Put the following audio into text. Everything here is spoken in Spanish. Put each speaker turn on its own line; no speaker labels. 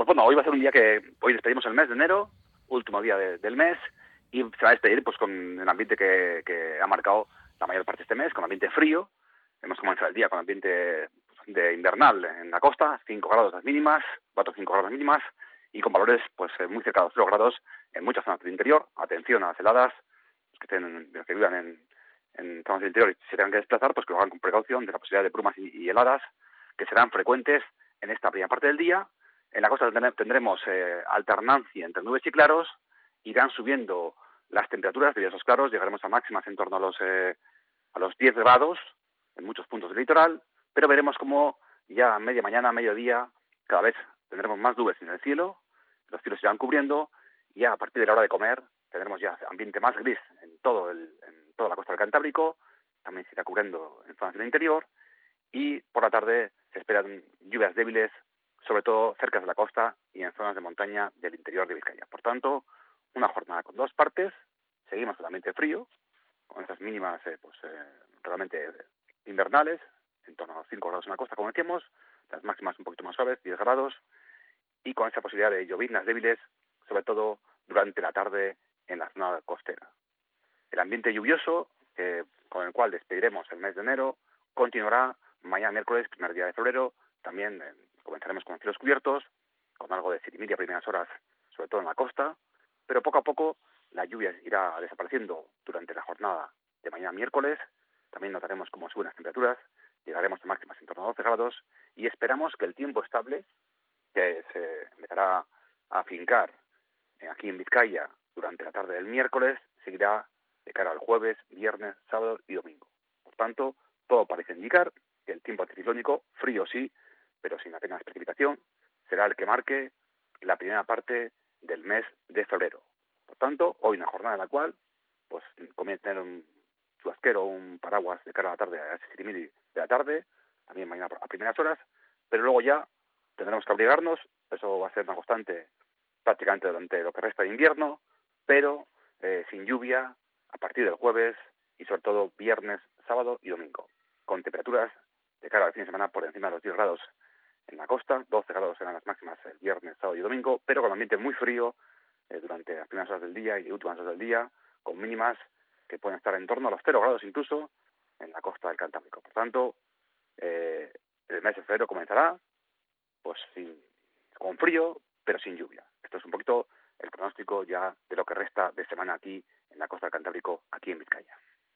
Pues bueno, hoy va a ser un día que hoy despedimos el mes de enero, último día del mes, y se va a despedir pues con el ambiente que, ha marcado la mayor parte de este mes, con ambiente frío. Hemos comenzado el día con ambiente de invernal en la costa, 5 grados las mínimas, 4 o 5 grados mínimas, y con valores pues eh, muy cerca de los 0 grados en muchas zonas del interior. Atención a las heladas, los que, estén, vivan en, zonas del interior y se tengan que desplazar, pues que lo hagan con precaución de la posibilidad de brumas y, heladas que serán frecuentes en esta primera parte del día. En la costa tendremos eh, alternancia entre nubes y claros, irán subiendo las temperaturas de esos claros, llegaremos a máximas en torno a los, eh, a los 10 grados en muchos puntos del litoral, pero veremos cómo ya a media mañana, a mediodía, cada vez tendremos más nubes en el cielo, los cielos se irán cubriendo, y ya a partir de la hora de comer tendremos ya ambiente más gris en todo el, en toda la costa del Cantábrico, también se irá cubriendo en zonas del interior, y por la tarde se esperan lluvias débiles, sobre todo cerca de la costa y en zonas de montaña del interior de Vizcaya. Por tanto, una jornada con dos partes, seguimos con ambiente frío, con esas mínimas eh, pues eh, realmente invernales, en torno a los 5 grados en la costa, como decíamos, las máximas un poquito más suaves, 10 grados, y con esa posibilidad de lloviznas débiles, sobre todo durante la tarde en la zona costera. El ambiente lluvioso, con el cual despediremos el mes de enero, continuará mañana miércoles, primer día de febrero, también eh, comenzaremos con cielos cubiertos, con algo de siete a primeras horas, sobre todo en la costa, pero poco a poco la lluvia irá desapareciendo durante la jornada de mañana miércoles, también notaremos cómo suben las temperaturas, llegaremos a máximas en torno a 12 grados y esperamos que el tiempo estable, que se empezará a fincar aquí en Vizcaya durante la tarde del miércoles, seguirá de cara al jueves, viernes, sábado y domingo. Por tanto, todo parece indicar que el tiempo anticiclónico, frío sí, pero sin apenas precipitación, será el que marque la primera parte del mes de febrero. Por tanto, hoy una jornada en la cual pues comienza a tener un chubasquero, un paraguas de cara a la tarde, a las de la tarde, también mañana a primeras horas, pero luego ya tendremos que abrigarnos, eso va a ser una constante prácticamente durante lo que resta de invierno, pero eh, sin lluvia a partir del jueves y sobre todo viernes, sábado y domingo, con temperaturas de cara al fin de semana por encima de los 10 grados en la costa, 12 grados serán las máximas el viernes, sábado y domingo, pero con ambiente muy frío eh, durante las primeras horas del día y últimas horas del día, con mínimas que pueden estar en torno a los 0 grados incluso en la costa del Cantábrico. Por tanto, eh, el mes de febrero comenzará pues sin, con frío, pero sin lluvia. Esto es un poquito el pronóstico ya de lo que resta de semana aquí en la costa del Cantábrico, aquí en Vizcaya.